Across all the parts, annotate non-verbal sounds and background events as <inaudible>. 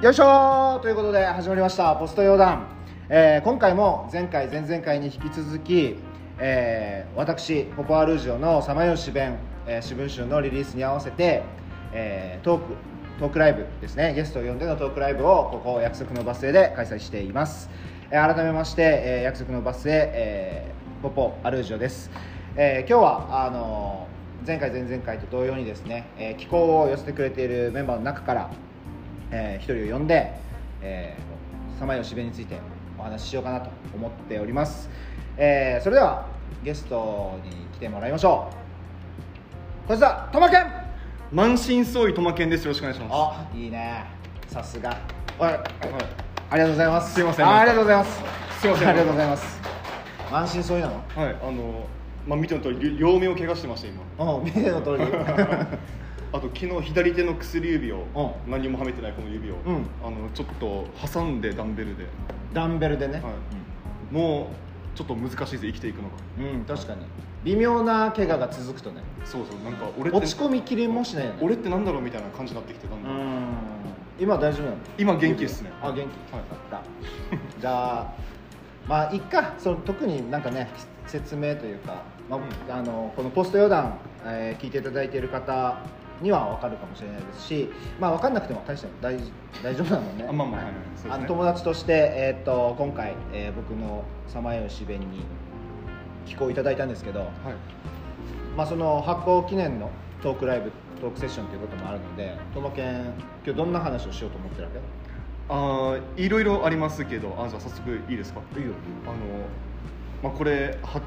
よいしょーということで始まりましたポストヨダえー今回も前回前々回に引き続き、えー私ポポアルージオのさまよし弁、えー、詩文集のリリースに合わせて、えートークトークライブですねゲストを呼んでのトークライブをここ約束のバス停で開催しています、えー改めまして、えー約束のバス停、えーポポアルージオです、えー今日はあのー前回前々回と同様にですね、えー寄稿を寄せてくれているメンバーの中からえー一人を呼んで、えー、さまよしべについてお話ししようかなと思っております、えーそれではゲストに来てもらいましょう。こちらとまけん満身創痍トマケンです。よろしくお願いします。あいいね。さすが。はい、はい、ありがとうございます。すいません。あありがとうございます。すいません。ありがとうございます。満身創痍なの？はいあのまあ見ての通り両両目を怪我してました今。うん見ての通り <laughs> あと昨日左手の薬指をう何もはめてないこの指を、うん。あのちょっと挟んでダンベルで、ダンベルでね、はい、もうちょっと難しいです生きていくのがうん、うん、確かに。微妙な怪我が続くとね。そうそうなんか俺って落ち込みきりもしないよね。俺ってなんだろうみたいな感じになってきてだんだ。ん、うん。今大丈夫なの？今元気ですね。あ元気、はい。だった。<laughs> じゃあまあいっか。その特になんかね説明というか、まああのこのポスト予断、えー聞いていただいている方には分かるかもしれないですしまあ分かんなくても大して大大丈夫なのね。あまあまあはいあの友達として、えーっと今回、えー僕のさまよし弁に寄稿いただいたんですけど、はい。まあ、その発行記念のトークライブトークセッションということもあるのでともけん今日どんな話をしようと思ってるわけ？あーいろいろありますけどあじゃあ早速いいですか？いいよ。あの、まあ、これ発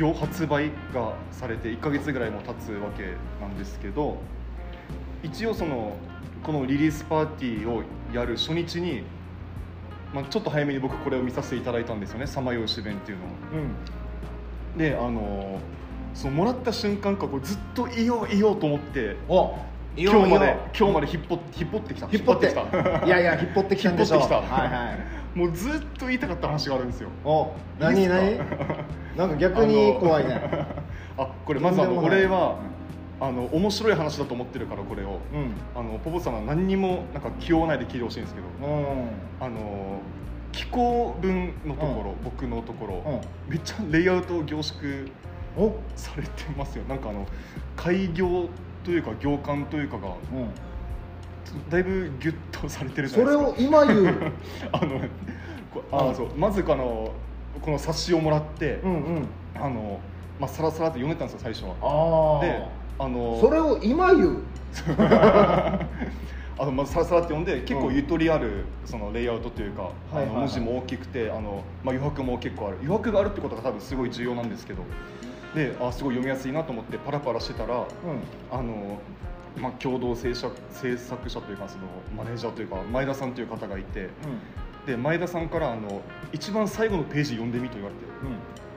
表発売がされて1か月ぐらいも経つわけなんですけど一応そのこのリリースパーティーをやる初日に、まあ、ちょっと早めに僕これを見させていただいたんですよね「さまようし弁」っていうのを。うん。であのそのもらった瞬間からこうずっといよういようと思ってお今日まで今日まで引っ張引っ張ってきた引っ張ってきた。いやいや引っ張ってきたんでしょ。引っ張ってきた。はいはい。もうずっと言いたかった話があるんですよ。お何何？<laughs> なんか逆に怖いね。あこれまずあのとんでもない。俺は、あの面白い話だと思ってるからこれを。うん。あのポポさんは何にもなんか気負わないで聞いてほしいんですけど。うん。あの気候文のところ、僕のところ、うん。めっちゃレイアウト凝縮お。されてますよ。なんかあの開業というか行間というかがうん。だいぶギュッとされてるじゃそれないですか。を今言う。<laughs> あのこあ、うん。そうまずあのこの冊子をもらって、うんうん。あのまあ、さらさらって読んでたんですよ最初は。であのそれを今言う？<laughs> あのまずさらさらって読んで結構うん。ゆとりあるそのレイアウトというか、あの文字も大きくてあの、まあ、余白も結構ある。余白があるってことが多分すごい重要なんですけど。であすごい読みやすいなと思ってパラパラしてたらうん。あの、まあ、共同制作制作者というかそのマネージャーというか前田さんという方がいてで前田さんからあの一番最後のページ読んでみと言われて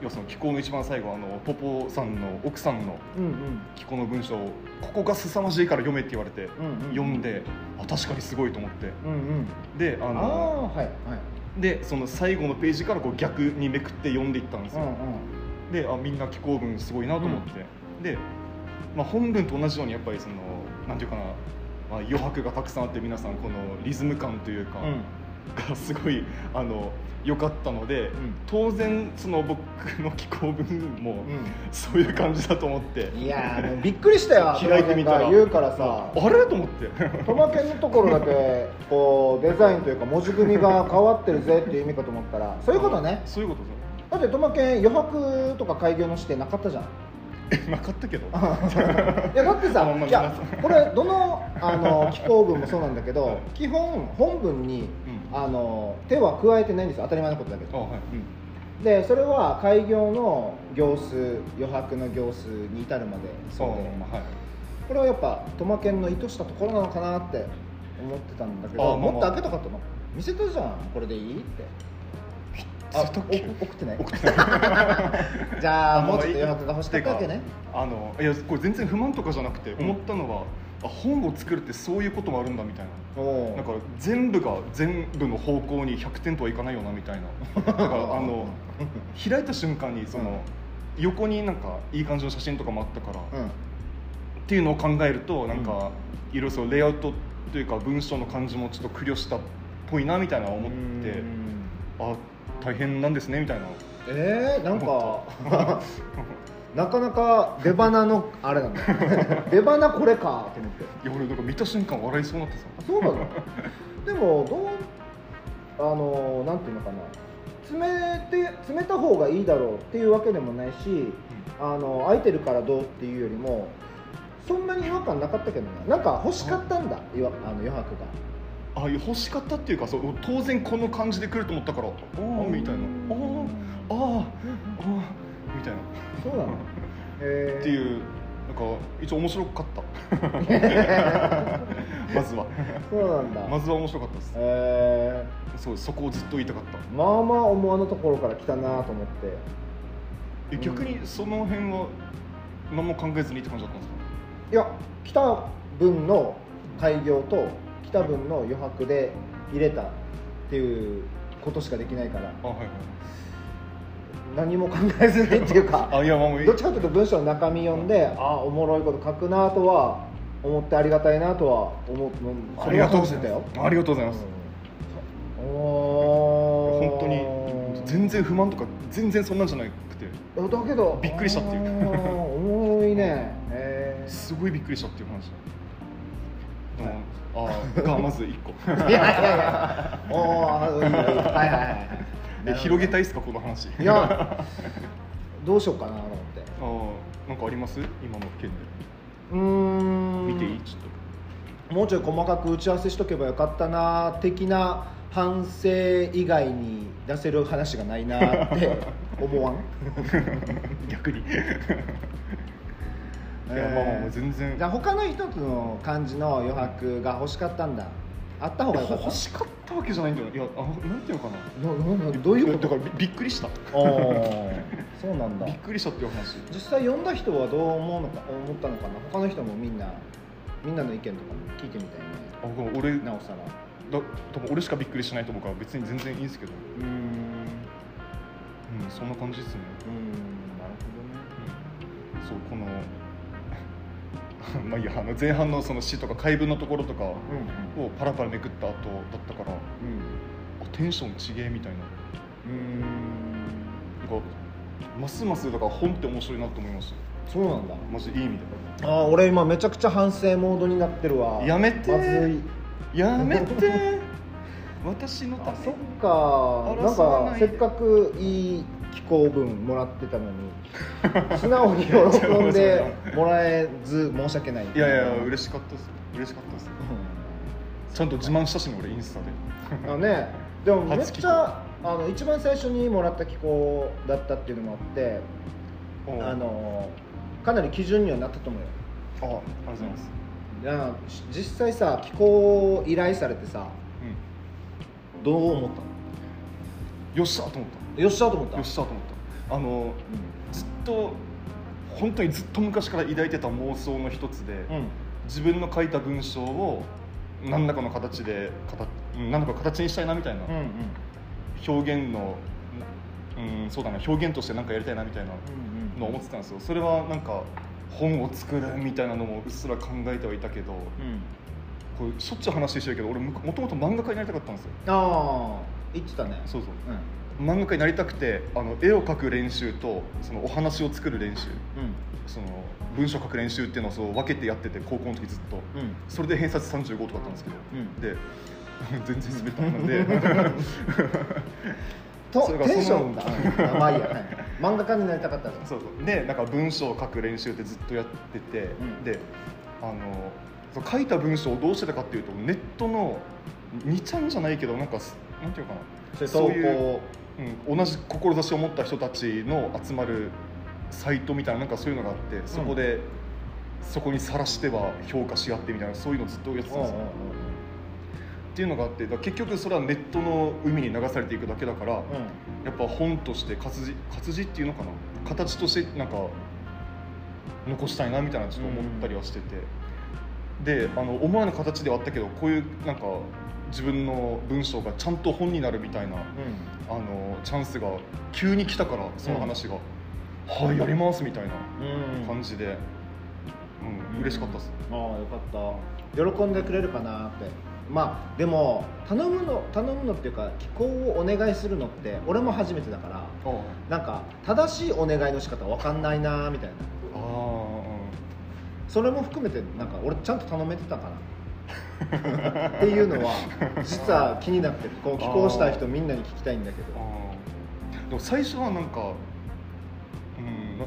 要はその寄稿の一番最後あのポポさんの奥さんのうんうん。寄稿の文章をここが凄まじいから読めって言われて、うんうん読んであ確かにすごいと思って。うんうん。であのはいはい。でその最後のページからこう逆にめくって読んでいったんですよ、うんうん。であみんな寄稿文すごいなと思って、で、まあ、本文と同じようにやっぱりそのなんていうかな、まあ、余白がたくさんあって皆さんこのリズム感というか、がすごいあの良かったので、ん。当然その僕の寄稿文も、うん。そういう感じだと思っていやびっくりしたよ開いてみたら。言うからさ。あれ？と思って。トマケンのところだけこうデザインというか文字組みが変わってるぜっていう意味かと思ったらそういうことね。そういうことだってトマケン余白とか開業の指定なかったじゃん。<laughs> えなかったけど。いやだってさまあまあいやこれどのあの寄稿文もそうなんだけど基本本文に、うんあの手は加えてないんですよ。当たり前のことだけど。あはい、でそれは開業の行数余白の行数に至るまでそうで。はい。これはやっぱトマケンの意図したところなのかなって思ってたんだけど。もっと開けたかったの。見せたじゃん。これでいいって。あ送ってない。<laughs> 送ってない。<laughs> じゃああもうちょっと余白が欲しかったわけね。あのいやこれ全然不満とかじゃなくてうん思ったのは、あ本を作るってそういうこともあるんだみたいな。おなんか全部が全部の方向に100点とはいかないよなみたいな。だからあの開いた瞬間にその、横になんかいい感じの写真とかもあったから、っうん。ていうのを考えるとなんか、いろいろそうレイアウトというか文章の感じもちょっと苦慮したっぽいなみたいな思ってあ大変なんですねみたいな。えー、なんか <laughs> なかなか出花のあれなんだ。<laughs> 出花これかと思って。いや俺なんか見た瞬間笑いそうになってさ。あそうなの。<laughs> でもどうあのなんていうのかな。詰めて詰めた方がいいだろうっていうわけでもないし、あの空いてるからどうっていうよりもそんなに違和感なかったけどななんか欲しかったんだ。あ。の余白が。あ欲しかったっていうかそう当然この感じで来ると思ったから。ああみたいな。あああああみたいな。そうなの？へっていうなんか一応面白かった。<laughs> まずは。そうなんだ、まずは面白かったです。えそうそこをずっと言いたかった。ー、まあまあ思わぬところから来たなと思って。え逆にその辺は何も考えずにって感じだったんですか？いや来た分の開業と来た分の余白で入れたっていうことしかできないから。あはいはい何も考えずにっていうか <laughs> あいやまあもうどっちかというと文章の中身読んであおもろいこと書くなとは思ってありがたいなとは思う。ありがとうございます。ありがとうございます、うん。おー本当に全然不満とか全然そんなんじゃなくてだけどびっくりしたっていう。あーおもろいね。えすごいびっくりしたっていう話。うん。あーがまず1個。ー <laughs> いやいやいや。<laughs> おーいいはいはいはいえ広げたいいですかこの話。いや <laughs> どうしようかなと思って。あーなんかあります？今の件で。うーん。見ていい？ちょっもうちょい細かく打ち合わせしとけばよかったな的な反省以外に出せる話がないなって <laughs> 思わん？と逆に。<laughs> いやまあまあまあ全然。じゃあ他の一つの漢字の余白が欲しかったんだあった方がよかった。欲しかったわけじゃないんだよ。いやあなんていうのかな。なななどういうこと？だからびびっくりした。あー。そうなんだ。びっくりしたっていう話。実際読んだ人はどう思うのか思ったのかな？他の人もみんなみんなの意見とかも聞いてみたいね。あ俺だなおさら。多分俺しかびっくりしないと思うから別に全然いいんですけど。うーん。うんうんそんな感じですね。なるほそうこの <laughs> まあいいやあの前半のその詩とか回文のところとかをパラパラめくった後だったからうん。うんあテンションちげえみたいな。うん。なんかますますだから本って面白いなと思いましそうなんだ。たマジいい意味あー俺今めちゃくちゃ反省モードになってるわ。やめてまずい。でやめて <laughs> 私のたあそっめかなんかせっかくいい気候文もらってたのに素直に喜んでもらえず申し訳ない。いやいや嬉しかったです嬉しかったですちゃんと自慢したしね俺インスタで。あのねでもめっちゃあの一番最初にもらった気候だったっていうのもあってあのかなり基準にはなったと思うよ。あありがとうございます。いやし実際さ気候依頼されてさうどう思ったの？んよっしゃと思っよっしゃと思った。たよっしゃと思った。あのずっと本当にずっと昔から抱いてた妄想の一つで、うん。うん自分の書いた文章を何らかの形で何らかの形にしたいなみたいな、うんうん。表現の、うん、そうだな表現として何かやりたいなみたいなのを思ってたんですよ。それはなんか本を作るみたいなのもうっすら考えてはいたけどうん。これしょっちゅう話してるけど俺ももともと漫画家になりたかったんですよ。ああ言ってたね。そうそう。うん漫画家になりたくてあの絵を描く練習とそのお話を作る練習。うん。その文章を書く練習っていうのをそう分けてやってて高校の時ずっと。うん。それで偏差値35とかあったんですけど、うん。で <laughs> 全然滑ったので。<laughs> とテンションそがまあいいや、はい。漫画家になりたかったのそうそう。でなんか文章を書く練習ってずっとやってて、うん。であのそう書いた文章をどうしてたかっていうとネットの2ちゃんじゃないけどなんかすなんていうのかな。そういう稿うん、同じ志を持った人たちの集まるサイトみたいななんかそういうのがあってそこで、そこにさらしては評価し合ってみたいなそういうのをずっとやってたんですよ、っていうのがあって結局それはネットの海に流されていくだけだから、うん。うんやっぱ本として活字活字っていうのかな？形としてなんか残したいなみたいなちょっと思ったりはしてて、であの思わぬ形ではあったけどこういうなんか自分の文章がちゃんと本になるみたいなあのチャンスが急に来たからその話が「はいやります」みたいな感じでうん、嬉しかったです。ああよかった。喜んでくれるかなって。まあでも頼むの頼むのっていうか寄稿をお願いするのって俺も初めてだからあなんか正しいお願いの仕方わかんないなみたいな。ああそれも含めてなんか俺ちゃんと頼めてたかなっていうのは実は気になってる。こう寄稿したい人みんなに聞きたいんだけど。でも最初はなんかうん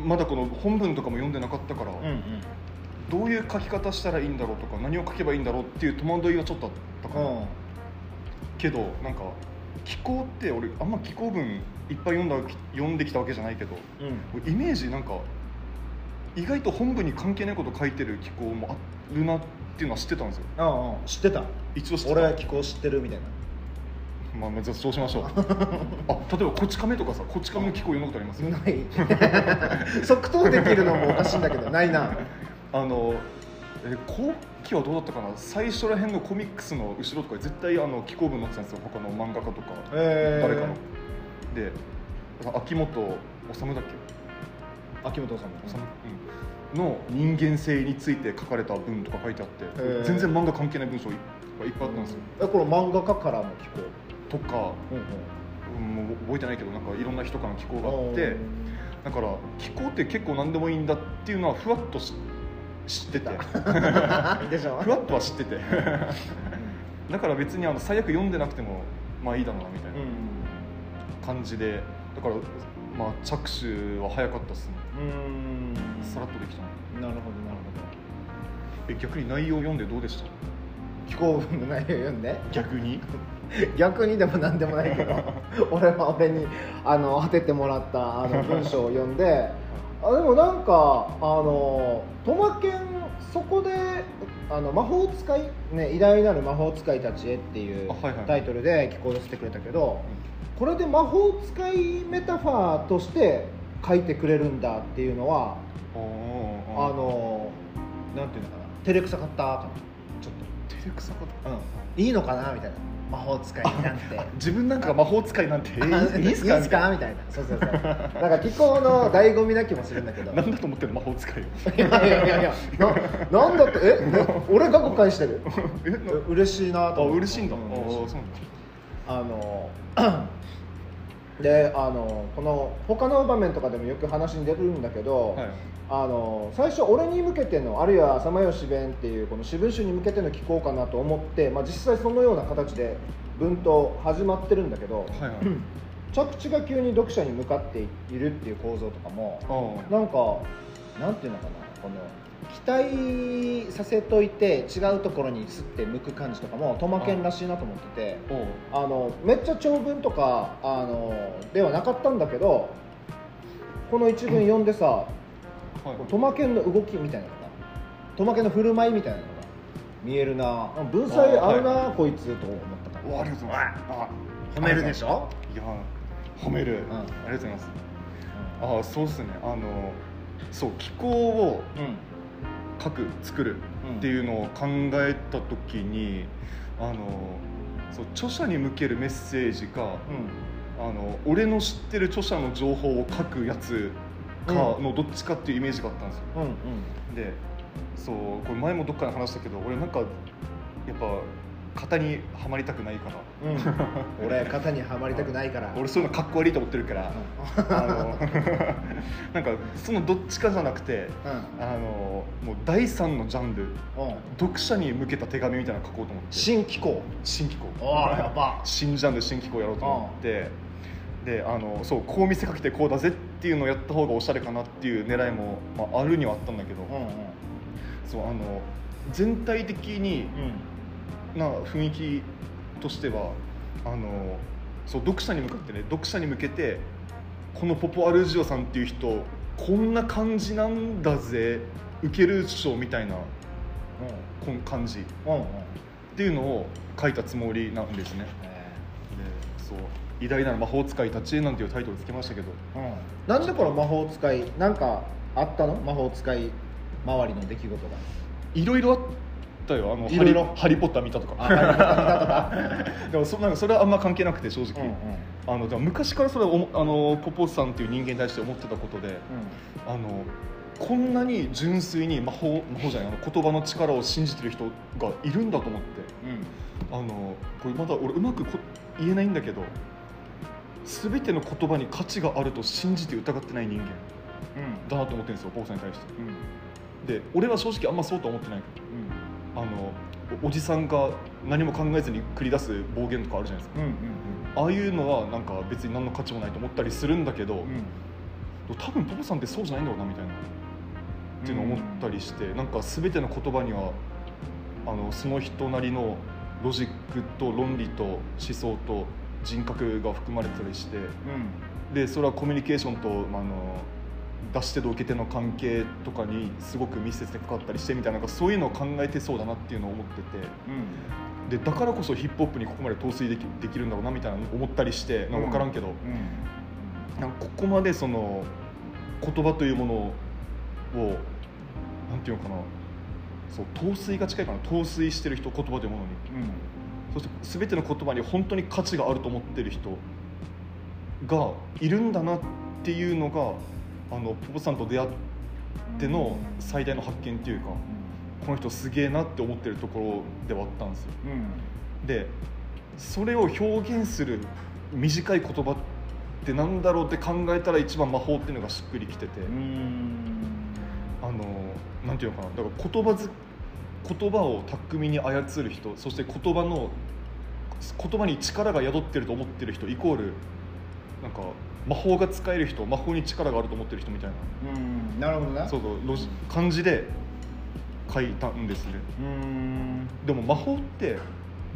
なまだこの本文とかも読んでなかったから、うんうん。どういう書き方したらいいんだろうとか何を書けばいいんだろうっていう戸惑いがちょっとあったかな、うん。けどなんか気候って俺あんま気候文いっぱい読んだ読んできたわけじゃないけどうん。イメージなんか意外と本文に関係ないこと書いてる気候もあるなっていうのは知ってたんですよ。うんうん知ってた。一応知ってた。俺寄稿知ってるみたいな。まあまあじゃあそうしましょうあ例えばこち亀とかさこち亀の気候読んだことありますない。<laughs> 即答できるのもおかしいんだけどないな。あのえ後期はどうだったかな？最初らへんのコミックスの後ろとかに絶対あの気候文載ってたんですよ。他の漫画家とか、えー。誰かの。で秋元治だっけ？秋元さんうん、の人間性について書かれた文とか書いてあって、へー。全然漫画関係ない文章がいっぱいあったんですよ、えこれ漫画家からも寄稿とか、うんうん。うん、もう覚えてないけどなんかいろんな人からの寄稿があってだから気候って結構何でもいいんだっていうのはふわっとし知ってて。<laughs> ふわっとは知ってて。だから別にあの最悪読んでなくてもまあいいだろうなみたいうんな感じで。だからまあ着手は早かったっすね。うんさらっとできたななるほどなるえ逆に内容読んでどうでした？ほど寄稿文の内容読んで？逆に？<laughs> 逆にでも何でもないけど。<laughs> 俺は俺にあの当ててもらったあの文章を読んで。<laughs> あでもなんかあのトマケンそこであの魔法使い、ね「偉大なる魔法使いたちへ」っていうタイトルで寄稿してくれたけどこれで魔法使いメタファーとして書いてくれるんだっていうのはああのなんていうのかな。照れくさかったかな。ちょっ照れくさかった。と、うん、いいのかなみたいな。魔法使いなんて。<laughs> 自分なんかが魔法使いなんて。いいいいっすか？みたいな。そうそうそう。なんか気候の醍醐味な気もするんだけど。なんだと思ってるの？魔法使いを。いやいやいやいや。ななんだって？え？え？俺が誤解してる。<laughs> 嬉しいなあと思って。嬉しいんだ、あそうなんだ。あの <clears throat> であのこの他の場面とかでもよく話に出るんだけど、はいあの最初俺に向けてのあるいは浅間吉弁っていうこの私文集に向けての寄稿かなと思って、まあ、実際そのような形で文頭始まってるんだけど、はいはい。着地が急に読者に向かっているっていう構造とかもあなんかなんていうのかなこの期待させといて違うところにすって向く感じとかもトマケンらしいなと思っててあのめっちゃ長文とかあのではなかったんだけどこの一文読んでさはい。トマケンの動きみたいなのがトマケンの振る舞いみたいなのが見えるな。文才合うな、こいつと思ったからありがとうございます。あ褒めるでしょ？いや褒める、ん。ありがとうございます。ああそうっすね。あのそう気候をうん。書く作るっていうのを考えた時にあのそう著者に向けるメッセージかうん。あの俺の知ってる著者の情報を書くやつかのどっちかっていうイメージがあったんですよ。うんうん。でそうこれ前もどっかで話したけど俺なんかやっぱ型 <laughs> にはまりたくないから。うん、俺型にはまりたくないから。俺そういうのかっこ悪いと思ってるから。あの <laughs> なんかそのどっちかじゃなくてうん。あのもう第三のジャンルうん。読者に向けた手紙みたいなの書こうと思って。新機構。新機構。おーやば。新ジャンル新機構やろうと思ってであのそうこう見せかけてこうだぜっていうのをやった方がおしゃれかなっていう狙いも、まあ、あるにはあったんだけど、うんうん。そうあの全体的にうん。な雰囲気としてはあのそう読者に向かってね読者に向けてこのポポアルジオさんっていう人こんな感じなんだぜ受けるっしょみたいなこん感じっうんうん。うんていうのを書いたつもりなんですね。でそう「偉大なる魔法使いたちへ」なんていうタイトルつけましたけど。うん。なんでこの魔法使いなんかあったの？魔法使い周りの出来事が。いろいろあったよ。あのいろいろ。ハリー・ポッター見たとか。あハリーポッター見たとか。<laughs> でもそなんかそれはあんま関係なくて正直、うんうんあのでも昔からそれはおもあのポポさんっていう人間に対して思ってたことでうあのこんなに純粋に魔法魔法じゃないあの言葉の力を信じてる人がいるんだと思って。あのこれまだ俺うまくこ言えないんだけど全ての言葉に価値があると信じて疑ってない人間。だなと思ってるんですよポーさんに対して。うん。うんで俺は正直あんまそうとは思ってない。あのおおじさんが何も考えずに繰り出す暴言とかあるじゃないですか。うんうんああいうのはなんか別に何の価値もないと思ったりするんだけど、うん。うん多分ポポさんってそうじゃないんだろうなみたいな。っていうのを思ったりして、なんか全ての言葉にはあのその人なりのロジックと論理と思想と人格が含まれてたりしてでそれはコミュニケーションと、まあ、あの出し手と受け手の関係とかにすごく密接でかかったりしてみたいななんかそういうのを考えてそうだなっていうのを思ってて。でだからこそヒップホップにここまで陶酔できできるんだろうなみたいなの思ったりしてなんか分からんけど、うん。なんかここまでその言葉というものをなんていうのかな。そう陶酔が近いかな。陶酔してる人言葉というものにそして全ての言葉に本当に価値があると思ってる人がいるんだなっていうのがあのポポさんと出会っての最大の発見っていうかこの人すげえなって思ってるところではあったんですよ。でそれを表現する短い言葉ってなんだろうって考えたら一番魔法っていうのがしっくりきてて、あのなんていうのかな。だから言葉ず言葉を巧みに操る人そして言葉の言葉に力が宿ってると思ってる人イコールなんか魔法が使える人魔法に力があると思ってる人みたいな。うんなるほどねそうそう感じで書いたんですね。うん。でも魔法って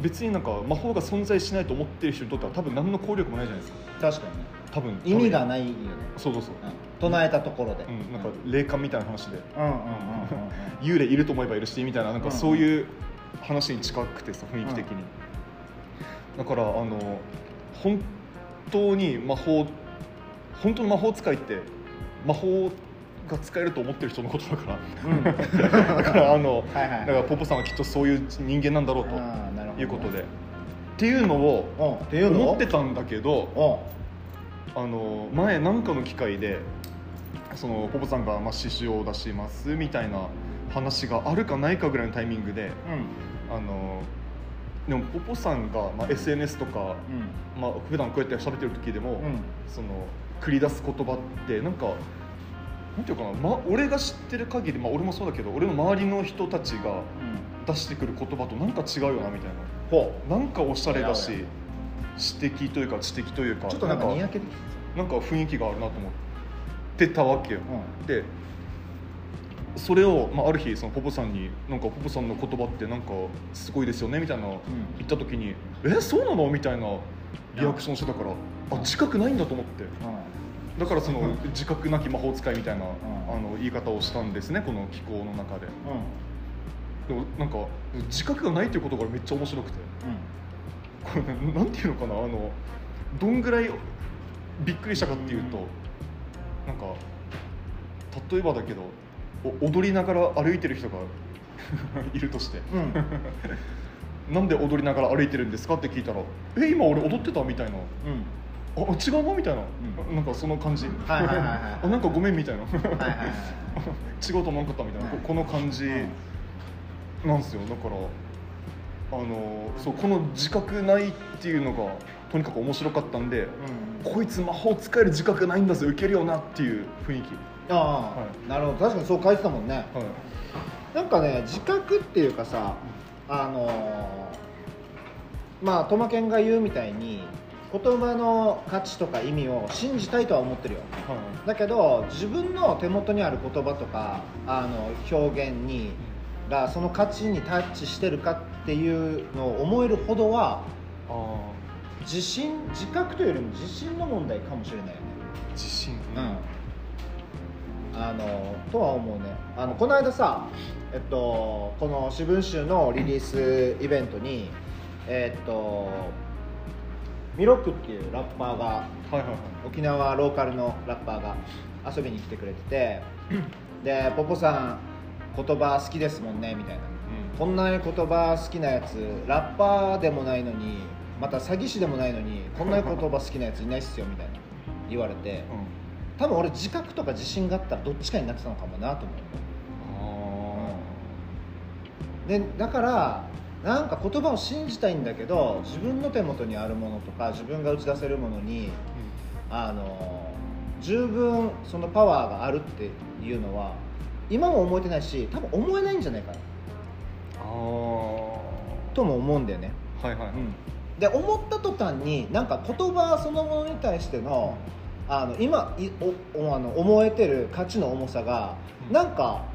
別になんか魔法が存在しないと思ってる人にとっては多分何の効力もないじゃないですか。確かにね。多分意味がないよね。そうそうそう、うん唱えたところで。うん、なんか霊感みたいな話で。幽霊いると思えばいるしみたいななんかうん。そういう話に近くてさ雰囲気的に、だからあの本当に魔法本当の魔法使いって魔法が使えると思ってる人のことだから。うん。<laughs> だからあの、だからポポさんはきっとそういう人間なんだろうということで。っていうのを思ってたんだけどうん。あの前何かの機会でそのポポさんがまあ獅子を出しますみたいな話があるかないかぐらいのタイミングであのでもポポさんが、まあ、SNS とか、うん。まあ普段こうやって喋ってる時でも、うん。その繰り出す言葉ってなんかなんていうかな、ま、俺が知ってる限り、まあ、俺もそうだけど俺の周りの人たちがうん。出してくる言葉となんか違うよなみたいほななんかおしゃれだし違うよ知的というか知的というかうちょっとなんかなんか雰囲気があるなと思ってたわけよ、うでそれを、まあ、ある日そのポポさんに「なんかポポさんの言葉ってなんかすごいですよね」みたいな言った時に「えそうなの?」みたいなリアクションしてたからあ自覚ないんだと思って。ん。だからそのうん。自覚なき魔法使いみたいな、ん。あの言い方をしたんですねこの気候の中で。でもなんか自覚がないということがめっちゃ面白くて。これなんていうのかな？あのどんぐらいびっくりしたかっていうと、なんか例えばだけどお踊りながら歩いてる人が <laughs> いるとして。うん。う <laughs> んなんで踊りながら歩いてるんですかって聞いたら「え今俺踊ってた?」みたいな。うん「あ違うの?」みたいな、うん。なんかその感じ。はいはいはいはい <laughs> あなんかごめんみたいな。はいはいはい違うと思わなかったみたいな、ここの感じなんですよ。だからあのそうこの自覚ないっていうのがとにかく面白かったんで、うん。こいつ魔法使える自覚ないんだぜ受けるよなっていう雰囲気。ああ、はなるほど。確かにそう書いてたもんね。はい。なんかね自覚っていうかさあのーまあトマケンが言うみたいに言葉の価値とか意味を信じたいとは思ってるよ。はい。だけど自分の手元にある言葉とかあの表現にがその価値にタッチしてるかっていうのを思えるほどはあ自信自覚というよりも自信の問題かもしれないよね。ー自信。うん。あのとは思うね。あのこの間さえっとこの私文集のリリースイベントにえっとミロックっていうラッパーがはいはいはい。沖縄ローカルのラッパーが遊びに来てくれてて <clears throat> で「ポポさん言葉好きですもんね」みたいな。こんなに言葉好きなやつラッパーでもないのにまた詐欺師でもないのにこんなに言葉好きなやついないっすよみたいな言われて多分俺自覚とか自信があったらどっちかになってたのかもなと思う。でだからなんか言葉を信じたいんだけど自分の手元にあるものとか自分が打ち出せるものにあの十分そのパワーがあるっていうのは今も思えてないし多分思えないんじゃないかな。とも思うんだよね、はいはいはい、で思った途端になんか言葉そのものに対してのあの今いおおあの思えてる価値の重さがうん。なんか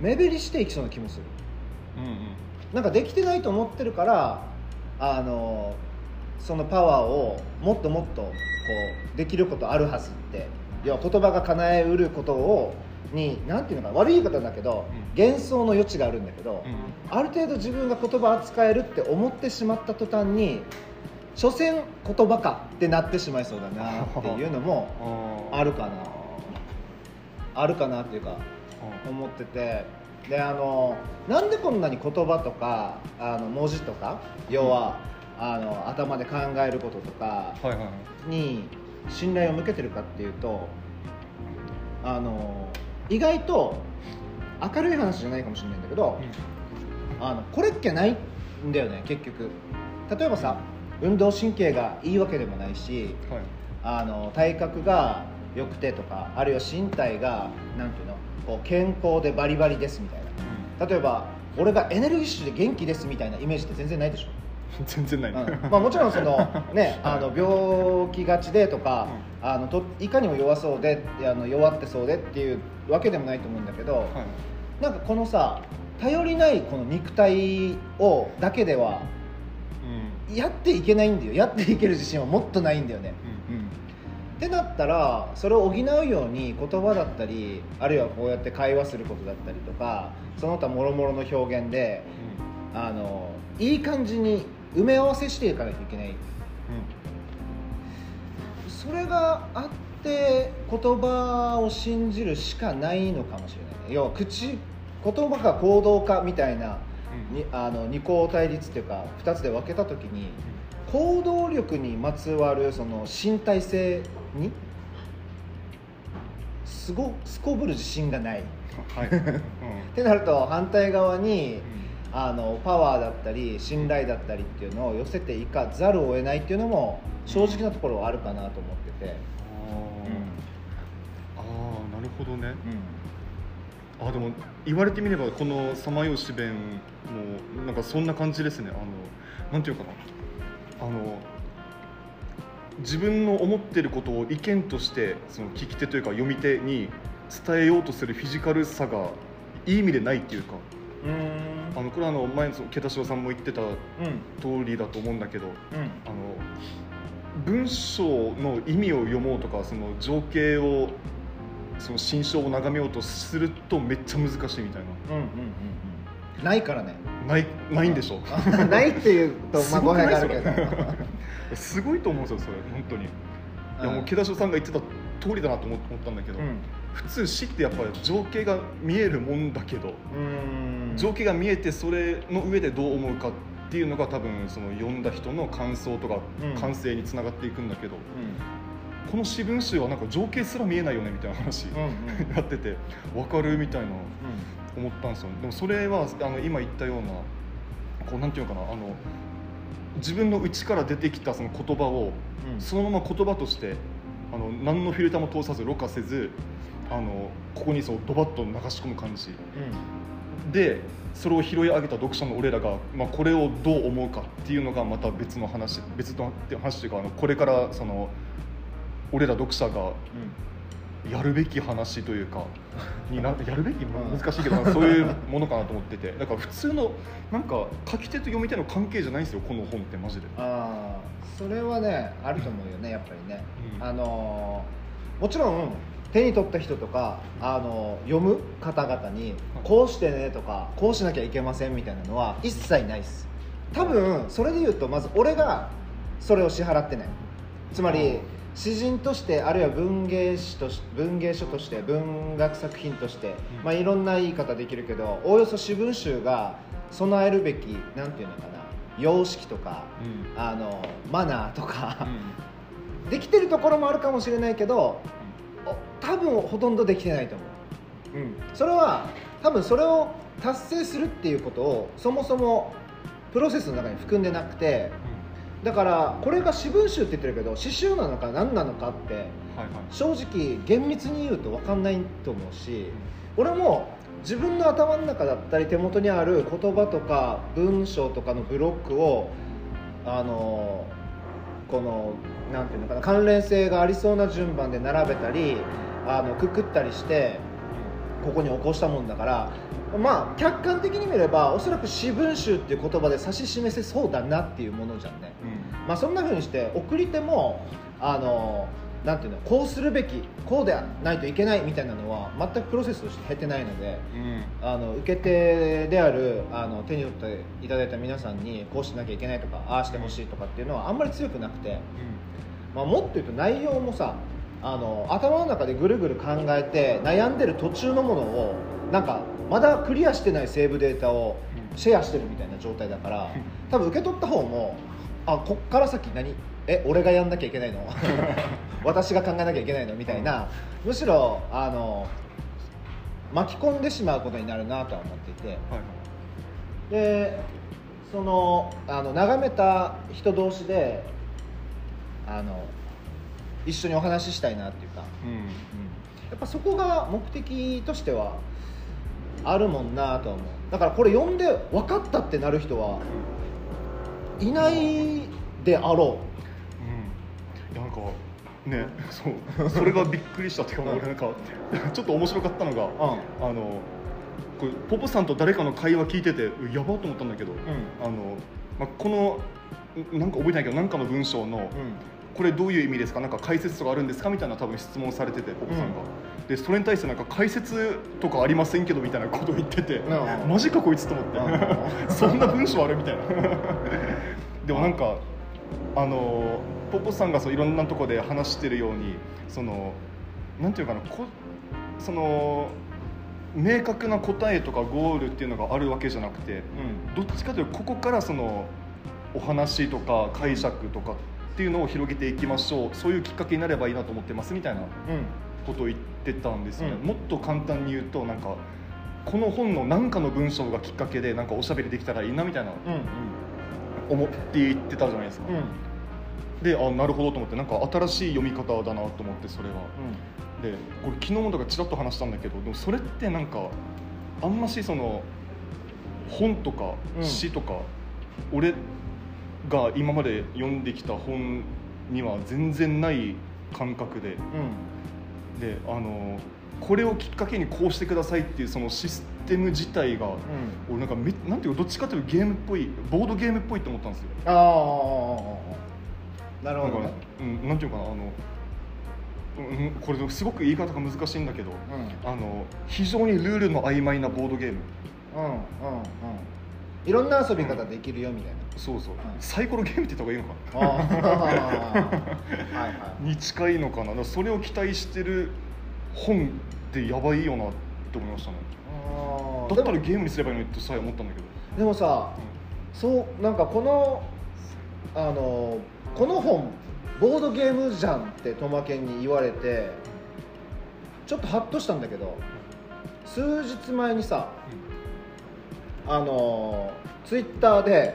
目減りしていきそうな気もする。うんうん。なんかできてないと思ってるからあのそのパワーをもっともっとこうできることあるはずって。要は言葉が叶えうることをになんていうのかな悪い言い方だけど、う幻想の余地があるんだけど、うん。ある程度自分が言葉扱えるって思ってしまった途端に所詮言葉かってなってしまいそうだなっていうのもあるかな。あるかなっていうかあ思ってて。であのなんでこんなに言葉とかあの文字とか要は、あの頭で考えることとかに信頼を向けてるかっていうとあの意外と明るい話じゃないかもしれないんだけど、あのこれっきゃないんだよね結局。例えばさ運動神経がいいわけでもないしはい。あの体格が良くてとかあるいは身体がなんていうのこう健康でバリバリですみたいな。例えば俺がエネルギッシュで元気ですみたいなイメージって全然ないでしょ、<laughs> 全然ない、うん。まあ、もちろんその、<laughs> ね、あの病気がちでとか、あのといかにも弱そうであの弱ってそうでっていうわけでもないと思うんだけど、はい。なんかこのさ頼りないこの肉体をだけではうん。やっていけないんだよ。やっていける自信はもっとないんだよね、うん。ってなったらそれを補うように言葉だったりあるいはこうやって会話することだったりとかその他もろもろの表現であのいい感じに埋め合わせしていかないといけない。それがあって言葉を信じるしかないのかもしれない要は口言葉か行動かみたいなうん。にあの二項対立っていうか2つで分けた時に行動力にまつわるその身体性にすごすこぶる自信がない。っはい、<laughs> うん。てなると反対側にあのパワーだったり信頼だったりっていうのを寄せていかざるを得ないっていうのも正直なところはあるかなと思ってて、あー。あーなるほどね。うん。あでも言われてみればこのさまよし弁もなんかそんな感じですね。あのなんていうかな。あの自分の思ってることを意見としてその聞き手というか読み手に伝えようとするフィジカルさがいい意味でないっていうか。うんあのこれはあの前のそのケタシオさんも言ってたうん。通りだと思うんだけどうん。あの文章の意味を読もうとかその情景をその心象を眺めようとするとめっちゃ難しいみたいうんうんうんうん。ないからね。なないないんでしょ <laughs> ないっていうとまあ語弊があるけど。すごいと思うんですよそれ本当に。いやもううん。毛田さんが言ってた通りだなと思思ったんだけど、うん普通詩ってやっぱり情景が見えるもんだけど、うん。情景が見えてそれの上でどう思うかっていうのが多分その読んだ人の感想とかうん。感性につながっていくんだけど、うこの詩文集はなんか情景すら見えないよねみたいな話うんうん。<laughs> なってて分かるみたいな思ったんですよ。でもそれはあの今言ったようなこうなんていうのかなあの自分の内から出てきたその言葉をうん。そのまま言葉としてあの何のフィルターも通さずろ過せずあのここにそうドバッと流し込む感じ。でそれを拾い上げた読者の俺らが、まあ、これをどう思うかっていうのがまた別の話別の話というかあのこれからその俺ら読者がやるべき話というか <laughs> になやるべき？うん。難しいけどそういうものかなと思ってて。だから普通のなんか書き手と読み手の関係じゃないんですよこの本ってマジで。ああそれはねあると思うよねやっぱりね、うん。あのーもちろん手に取った人とか、あのー読む方々にこうしてねとかこうしなきゃいけませんみたいなのは一切ないです。多分それで言うとまず俺がそれを支払ってない。つまり詩人としてあるいは文芸誌とし文芸書として文学作品として、うん。まあ、いろんな言い方できるけどおおよそ詩文集が備えるべきなんていうのかな様式とかうん。あのマナーとか、うん。できてるところもあるかもしれないけど多分ほとんどできてないと思う、うん、それは多分それを達成するっていうことをそもそもプロセスの中に含んでなくてだからこれが私文集って言ってるけど詩集なのか何なのかってはいはい。正直厳密に言うと分かんないと思うし俺も自分の頭の中だったり手元にある言葉とか文章とかのブロックをあのこのなんていうのかな関連性がありそうな順番で並べたりあのくくったりしてここに起こしたもんだからまあ客観的に見ればおそらく詩文集っていう言葉で指し示せそうだなっていうものじゃんね。うん。まあ、そんなふうにして送り手もあのなんていうのこうするべきこうでないといけないみたいなのは全くプロセスとして経てないのでうん。あの受け手であるあの手に取っていただいた皆さんにこうしなきゃいけないとかああしてほしいとかっていうのはあんまり強くなくて、まあ、もっと言うと内容もさあの頭の中でぐるぐる考えて悩んでる途中のものをなんかまだクリアしてないセーブデータをシェアしてるみたいな状態だから <laughs> 多分受け取った方もあこっから先何？え俺がやんなきゃいけないの？<laughs> 私が考えなきゃいけないの？みたいなむしろあの巻き込んでしまうことになるなとは思っていて。はいはい。でそのあの眺めた人同士であの一緒にお話ししたいなっていうか、うんうん。やっぱそこが目的としてはあるもんなとは思う。だからこれ読んで分かったってなる人はいないであろう。ん。いやなんかねそう。それがびっくりしたっていうか俺なんかちょっと面白かったのがううん。あのこれポポさんと誰かの会話聞いててうやばと思ったんだけど、うあのまあ、このんなんか覚えてないけどなんかの文章の、んこれどういう意味ですか？なんか解説とかあるんですか？みたいな多分質問されててポポさんが、でそれに対してなんか解説とかありませんけどみたいなことを言ってて、うん。マジかこいつと思って、う <laughs> そんな文章ある？みたいな。<laughs> でもなんかあのポポさんがそういろんなところで話してるようにそのなんていうかなこその明確な答えとかゴールっていうのがあるわけじゃなくてどっちかというとここからそのお話とか解釈とかっていうのを広げていきましょう。そういうきっかけになればいいなと思ってますみたいなうん。ことを言ってたんですよね、うん。もっと簡単に言うとなんかこの本の何かの文章がきっかけでなんかおしゃべりできたらいいなみたいなうん。うん思って言ってたじゃないですか、うん。うんであなるほどと思ってなんか新しい読み方だなと思ってそれは。でこれ昨日もだからちらっと話したんだけどでもそれってなんかあんましその本とかうん。詩とか、俺が今まで読んできた本には全然ない感覚で。うん。であのこれをきっかけにこうしてくださいっていうそのシステム自体が、俺なんかめなんていうかどっちかというとゲームっぽいボードゲームっぽいと思ったんですよ。ああなるほどね、うん、なんていうかなあの、うん、これすごく言い方が難しいんだけどうん。あの非常にルールの曖昧なボードゲーム。うんうんうんいろんな遊び方できるよみたいそうそう、んサイコロゲームって言った方がいいのかな？に近いのかなそれを期待してる本ってやばいよなって思いましたね。いだったらゲームにすればいいのにってさえ思ったんだけど、でもさそうなんかこのあのこの本ボードゲームじゃんってトマケンに言われてちょっとハッとしたんだけど数日前にさあのツイッターで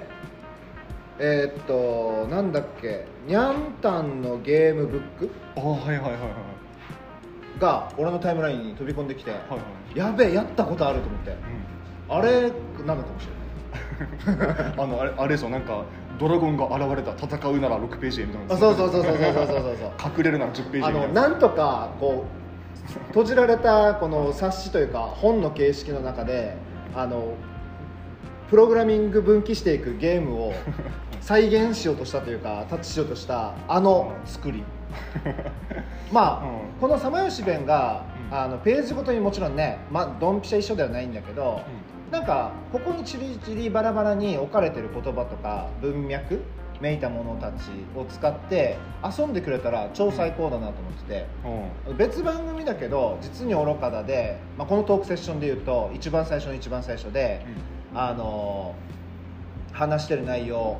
えーっとなんだっけニャンタンのゲームブックああはいはいはいはい。が俺のタイムラインに飛び込んできて、はいはい。やべえやったことあると思って。うあれなのかもしれない。<laughs> ん、あのあれあれでしょなんかドラゴンが現れた戦うなら6ページへみたいなあそうそうそうそうそうそうそうそう。<laughs> 隠れるなら10ページへあみたいな。のなんとかこう閉じられたこの冊子というか本の形式の中であのプログラミング分岐していくゲームを <laughs> 再現しようとしたというかタッチしようとしたあの作り。<laughs> まあ、うん。この「さ吉弁が」うん。あのページごとにもちろんね、まあ、ドンピシャ一緒ではないんだけど、なんかここにちりちりバラバラに置かれてる言葉とか文脈めいたものたちを使って遊んでくれたら超最高だなと思ってて。うん。別番組だけど実に愚かだで、まあ、このトークセッションで言うと一番最初の一番最初で、あの話してる内容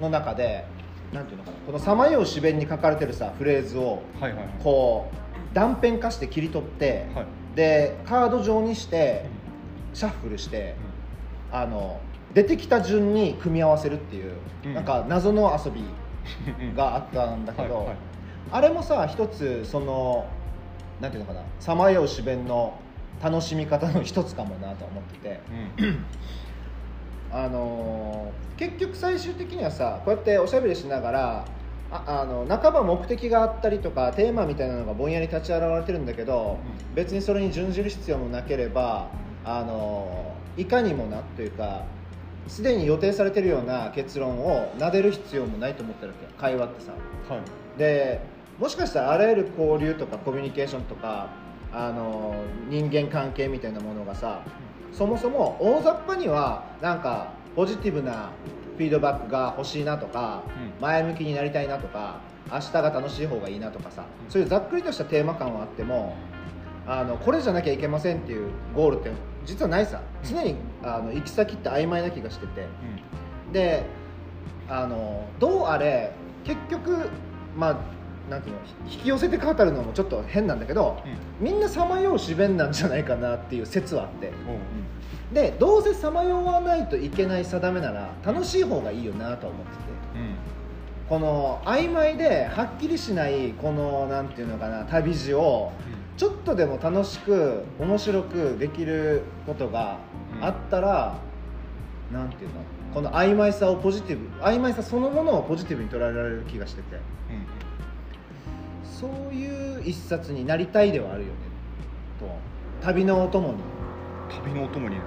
の中でなんていうのかなこの「さまよう詩弁」に書かれてるさフレーズをはいはいはい。こう断片化して切り取って、はい。でカード状にしてシャッフルして、あの出てきた順に組み合わせるっていう、うん。なんか謎の遊びうん。があったんだけど、はいはい。あれもさ一つそのなんていうのかなさまよう詩弁の楽しみ方の一つかもなと思ってて、うん。あのー結局最終的にはさこうやっておしゃべりしながらああの半ば目的があったりとかテーマみたいなのがぼんやり立ち現れてるんだけど、別にそれに準じる必要もなければあのいかにもなというかすでに予定されてるような結論を撫でる必要もないと思ってるわけ会話ってさ。はい。でもしかしたらあらゆる交流とかコミュニケーションとかあの人間関係みたいなものがさそもそも大雑把にはなんかポジティブなフィードバックが欲しいなとか、うん。前向きになりたいなとか明日が楽しい方がいいなとかさそういうざっくりとしたテーマ感はあってもあのこれじゃなきゃいけませんっていうゴールって実はないさ。常にあの行き先って曖昧な気がしてて。であのどうあれ結局まあなんていうの引き寄せて語るのもちょっと変なんだけどみんなさまよう詩弁なんじゃないかなっていう説はあって。うんでどうせさまよわないといけない定めなら楽しい方がいいよなと思ってて。この曖昧ではっきりしないこのなんていうのかな旅路をちょっとでも楽しく面白くできることがあったら、なんていうのこの曖昧さをポジティブ曖昧さそのものをポジティブに捉えられる気がしててそういう一冊になりたいではあるよね。と。旅のお供に、旅のお供にね。う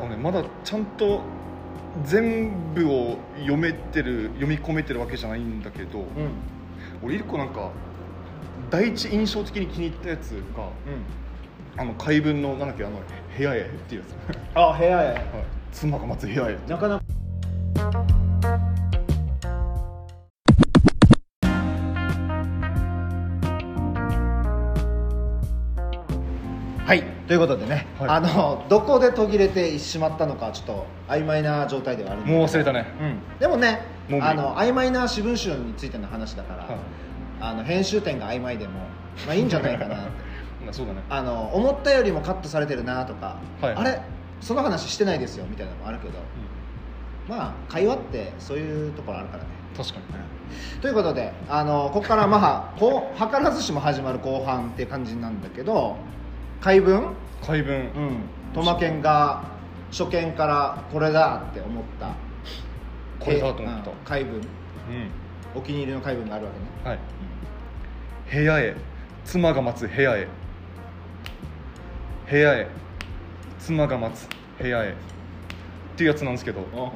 あー。あのねまだちゃんと全部を読めてる読み込めてるわけじゃないんだけど、んうん。俺一個なんか第一印象的に気に入ったやつがうん。あの怪文のなんだっけあの部屋へっていうやつ、あ部屋へ。はい、妻が待つ部屋へ。なかなかはい。ということでね、はい。あのどこで途切れてしまったのかちょっと曖昧な状態ではあるんだけど。もう忘れたね。うん、でもねもう無理。あの曖昧な私文集についての話だから、はい。あの編集点が曖昧でも、まあ、いいんじゃないかな。っ <laughs> てまあそうだね。あの思ったよりもカットされてるなとか、はい。あれその話してないですよみたいなのもあるけど。まあ会話ってそういうところあるからね。確かに。ということであのここからまあこう図らずしも始まる後半っていう感じなんだけど回文？怪文。うん。トマケンが初見からこれだって思った。これだと思った。うん。回文。うん。お気に入りの回文があるわけね。はい。部屋へ。妻が待つ部屋へ。部屋へ。妻が待つ部屋へ。っていうやつなんですけど。こ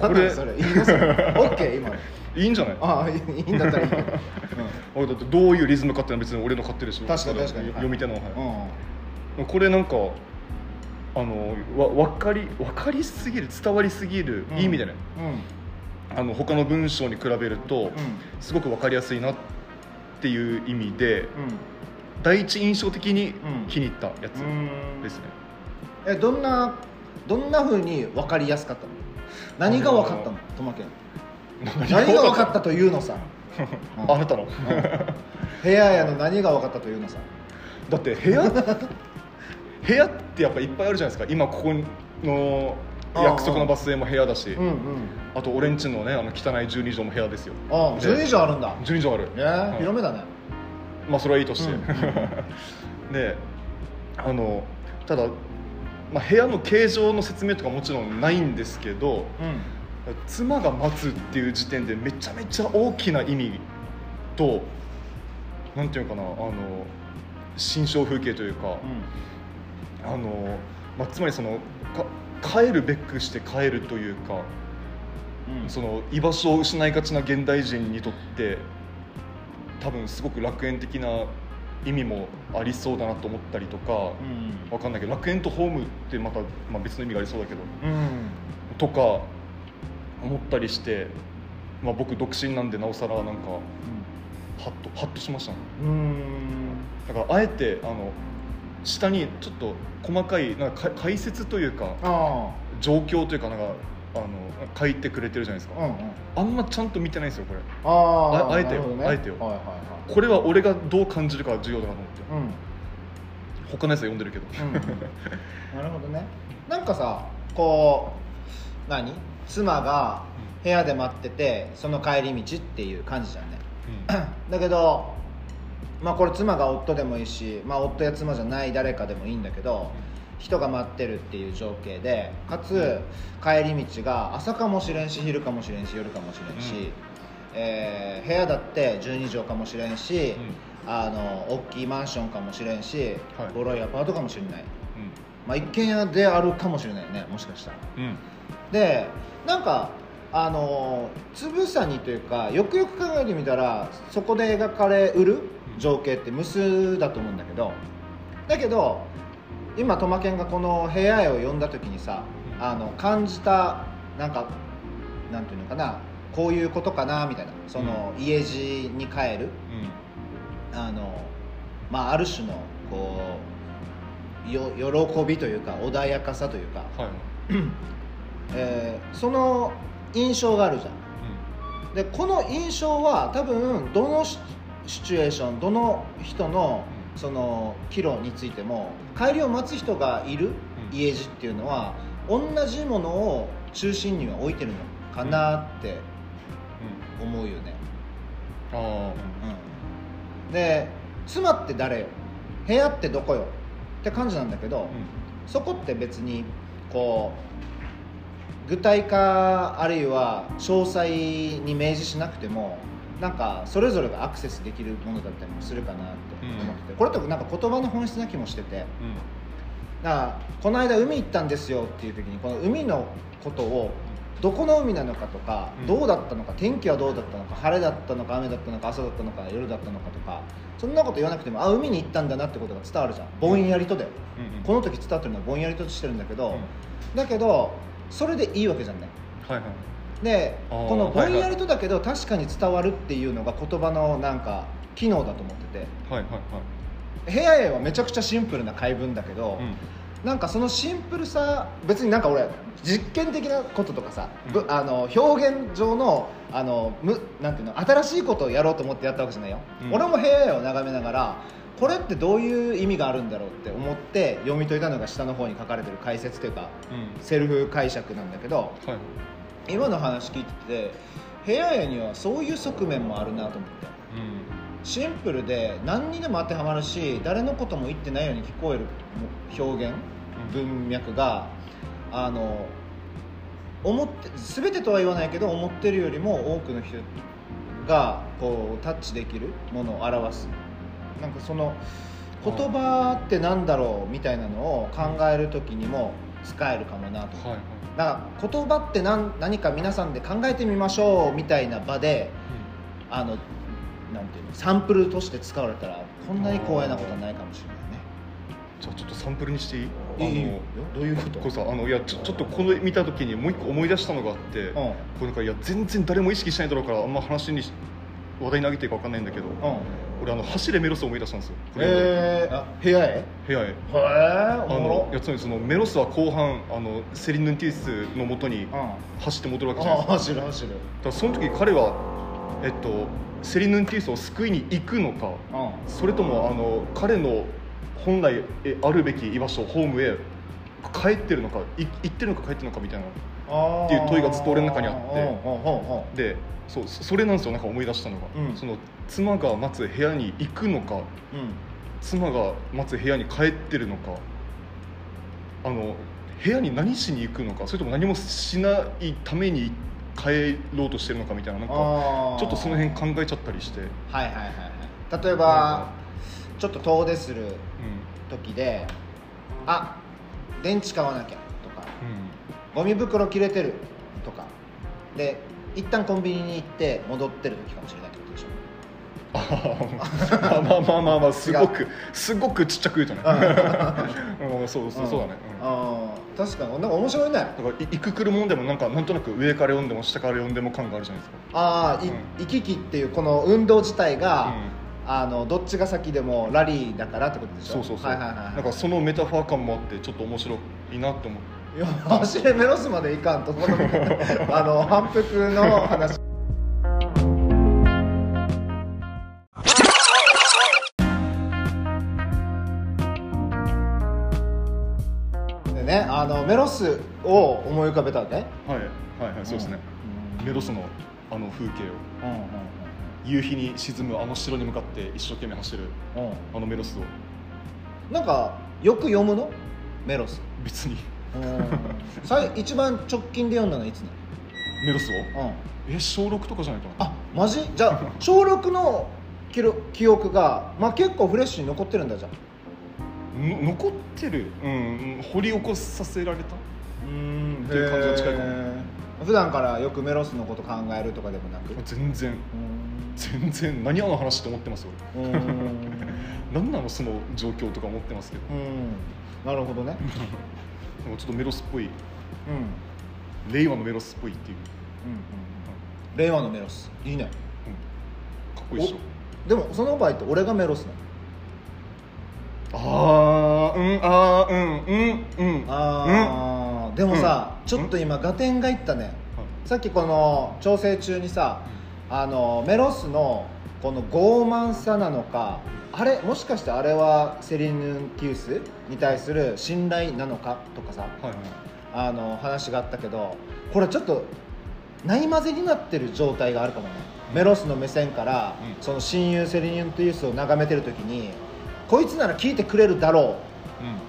これれそれ。いい。のそれ OK 今の。いいんじゃない？ああいいいいんだったらいいけど、<laughs> 俺だってどういうリズムかっていうのは別に俺の勝手でしょ。確かに確かに。読み手の、はいうんこれなんかあのわ分かり分かりすぎる伝わりすぎる、うん。いい意味でね。うん。あの他の文章に比べると、うん。すごく分かりやすいなっていう意味でう第一印象的にうん。気に入ったやつですね、えどんなどんなふうに分かりやすかったの？何が分かったの？トマケン。何が分かった？というのさ、う <laughs> んあなたの、うん。部屋やの何が分かったというのさ。だって部屋？部屋ってやっぱいっぱいあるじゃないですか。今ここの約束のバス停も部屋だし。うんうん。あと俺んちのねあの汚い12畳も部屋ですよ。ああで10以上あるんだ。12畳ある。ねはい。広めだね。まあそれはいいとして、うん。<laughs> であのただ、まあ、部屋の形状の説明とかもちろんないんですけどうん。妻が待つっていう時点でめちゃめちゃ大きな意味となんていうのかなあの心象風景というか、あのまあ、つまりそのか帰るべくして帰るというか、うん。その居場所を失いがちな現代人にとって多分すごく楽園的な意味もありそうだなと思ったりとか、うん。わかんないけど楽園とホームってまた、まあ、別の意味がありそうだけどうん。とか思ったりして、まあ、僕独身なんでなおさらなんかハッとハッとしましたねうん。だからあえてあの下にちょっと細かいなんかか解説というかあ状況というかなんかあの書いてくれてるじゃないですか、うんうん。あんまちゃんと見てないんですよこれ。あーああえてよね。あえてよ。はいはいこれは俺がどう感じるかが重要だなと思って。はい他のやつは読んでるけど、うん、うん、<laughs> なるほどね。なんかさこう何？妻が部屋で待っててその帰り道っていう感じじゃんね。<clears throat> だけどまあこれ妻が夫でもいいし、まあ、夫や妻じゃない誰かでもいいんだけど人が待ってるっていう情景でかつ帰り道が朝かもしれんし昼かもしれんし夜かもしれんし、うん。えー部屋だって12畳かもしれんし、あの大きいマンションかもしれんし、はい。ボロいアパートかもしれない、うまあ、一軒家であるかもしれないよねもしかしたら。んうん。でなんかあのつぶさにというかよくよく考えてみたらそこで描かれうる情景って無数だと思うんだけどだけど今トマケンがこの部屋絵を読んだ時にさあの感じたなんかなんていうのかなこういうことかなみたいなその家路に帰るあの、まあ、ある種のこうよ喜びというか穏やかさというか、はい。<clears throat> えーその印象があるじゃん。でこの印象は多分どのシシチュエーションどの人のうんその岐路についても帰りを待つ人がいるうん。家路っていうのは同じものを中心には置いてるのかなってうん。思うよね、ああうん、で妻って誰よ？部屋ってどこよ？って感じなんだけど、そこって別にこう具体化あるいは詳細に明示しなくてもなんかそれぞれがアクセスできるものだったりもするかなって思ってて、これってなんか言葉の本質な気もしてて。うん。だからこの間海行ったんですよっていう時にこの海のことをどこの海なのかとか、うん。どうだったのか天気はどうだったのか晴れだったのか雨だったのか朝だったのか夜だったのかとかそんなこと言わなくてもあ海に行ったんだなってことが伝わるじゃん。ぼんやりとだよ、うんうん。この時伝わってるのはぼんやりとしてるんだけど、うん。だけどそれでいいわけじゃんね。はいはいでこのぼんやりとだけど確かに伝わるっていうのが言葉のなんか機能だと思ってて。はいはいはい。部屋絵はめちゃくちゃシンプルな回文だけど、うん。なんかそのシンプルさ別になんか俺実験的なこととかさ、うん。ぶあの表現上のあのむなんていうの新しいことをやろうと思ってやったわけじゃないよ、うん。俺も部屋絵を眺めながらこれってどういう意味があるんだろうって思って読み解いたのが下の方に書かれてる解説というかうん。セルフ解釈なんだけどはい今の話聞いてて部屋絵にはそういう側面もあるなと思って。うん。シンプルで何にでも当てはまるし誰のことも言ってないように聞こえる表現文脈があの思って全てとは言わないけど思ってるよりも多くの人がこうタッチできるものを表す。なんかその言葉ってなんだろうみたいなのを考える時にも使えるかもなと。はいはいだから言葉って何何か皆さんで考えてみましょうみたいな場であのなんていうのサンプルとして使われたらこんなに光栄なことはないかもしれないね。じゃあちょっとサンプルにしていい？あのどういうこと？これさあのいやちょちょっとこの見た時にもう一個思い出したのがあって、うん。これなんかいや全然誰も意識しないだろうからあんま話にし話題に上げていいか分かんないんだけど、うん俺あの走れメロスを思い出したんですよ。えー、あ部屋へ？へ部屋へ。えあのいやつまりそのメロスは後半あのセリヌンティスのもとにうん。走って戻るわけじゃないですか。あ走る走る。だからその時彼はえっとセリヌンティスを救いに行くのかうん。それともあの彼の本来えあるべき居場所ホームへ帰ってるのかい行ってるのか帰ってるのかみたいなっていう問いがずっと俺の中にあって。うんうんうんうんでそうそそれなんですよなんか思い出したのが、うん。その妻が待つ部屋に行くのかうん。妻が待つ部屋に帰ってるのかあの部屋に何しに行くのかそれとも何もしないために帰ろうとしてるのかみたいななんかちょっとその辺考えちゃったりして、うん、はいはいはいはい。例えばちょっと遠出する時であ電池買わなきゃとかゴミ袋切れてるとか。で一旦コンビニに行って戻ってる時かもしれないってことでしょ。あーまあまあまあまあすごくすごくちっちゃく言うとね。うん。<laughs> そうそうそうだね、うん。ああ確かに。なんか面白いね。だからい行く来るもんでもなんかなんとなく上から読んでも下から読んでも感があるじゃないですか。ああ、いうん。行き来っていうこの運動自体が、うあのどっちが先でもラリーだからってことでしょ。そうそうそう、はいはいはいなんかそのメタファー感もあってちょっと面白いなって思っいや走れメロスまでいかんとあの反復の話。でねあのメロスを思い浮かべたねはいはいはいそうですね、メロスのあの風景を。うんうん夕日に沈むあの城に向かって一生懸命走るうんうん。あのメロスを。なんかよく読むの？メロス。別にうん。さい一番直近で読んだのはいつなメロスをのうん。え小6とかじゃないかな。あマジ？じゃあ小6の記録記憶が、まあ、結構フレッシュに残ってるんだじゃん。の残ってる、うんうん、掘り起こさせられた？うん。っていう感じが近いかも。普段からよくメロスのこと考えるとかでもなく？全然。全然。何あの話って思ってますようんうん。<laughs> 何なのその状況とか思ってますけど。うん。なるほどね <laughs> ちょっとメロスっぽい。令和のメロスっぽいっていう、うん令和のメロス。いいね。うん、かっこいいでしょおでもその場合って俺がメロスなの？あーうんあーうんうんうん。あー。でもさ、ちょっと今合点がいったね。さっきこの調整中にさあのメロスのこの傲慢さなのかあれもしかしてあれはセリヌンティウスに対する信頼なのかとかさはいはい。あの話があったけどこれちょっとないまぜになってる状態があるかもね。メロスの目線から、うん。その親友セリヌンティウスを眺めてる時にこいつなら聞いてくれるだろ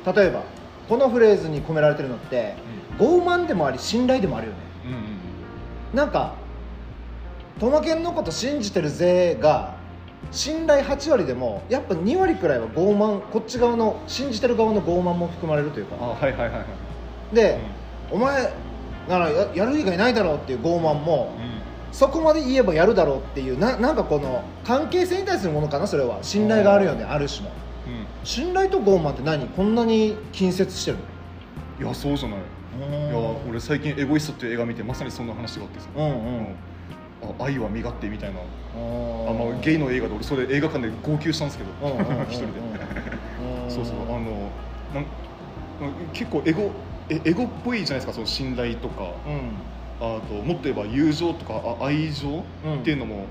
う。ん。う例えばこのフレーズに込められてるのって傲慢でもあり信頼でもあるよね。うんうん。なんかトマケンのこと信じてるぜが信頼8割でもやっぱ2割くらいは傲慢こっち側の信じてる側の傲慢も含まれるというか。あはいはいはいはい。で、お前ならややる以外ないだろうっていう傲慢もうん。そこまで言えばやるだろうっていうななんかこの関係性に対するものかなそれは。信頼があるよねある種のうん。信頼と傲慢って何こんなに近接してるいやそうじゃない。のいや俺最近「エゴイスト」っていう映画見てまさにそんな話があってさ。うんうんあ愛は身勝手みたいな。ああまあゲイの映画で俺それ映画館で号泣したんですけど。うんうんうんうん。<laughs> 一人で。うん。そうそうあのなん結構エゴえエゴっぽいじゃないですかその信頼とか。うん。あともっと言えば友情とかあ愛情うん。っていうのも、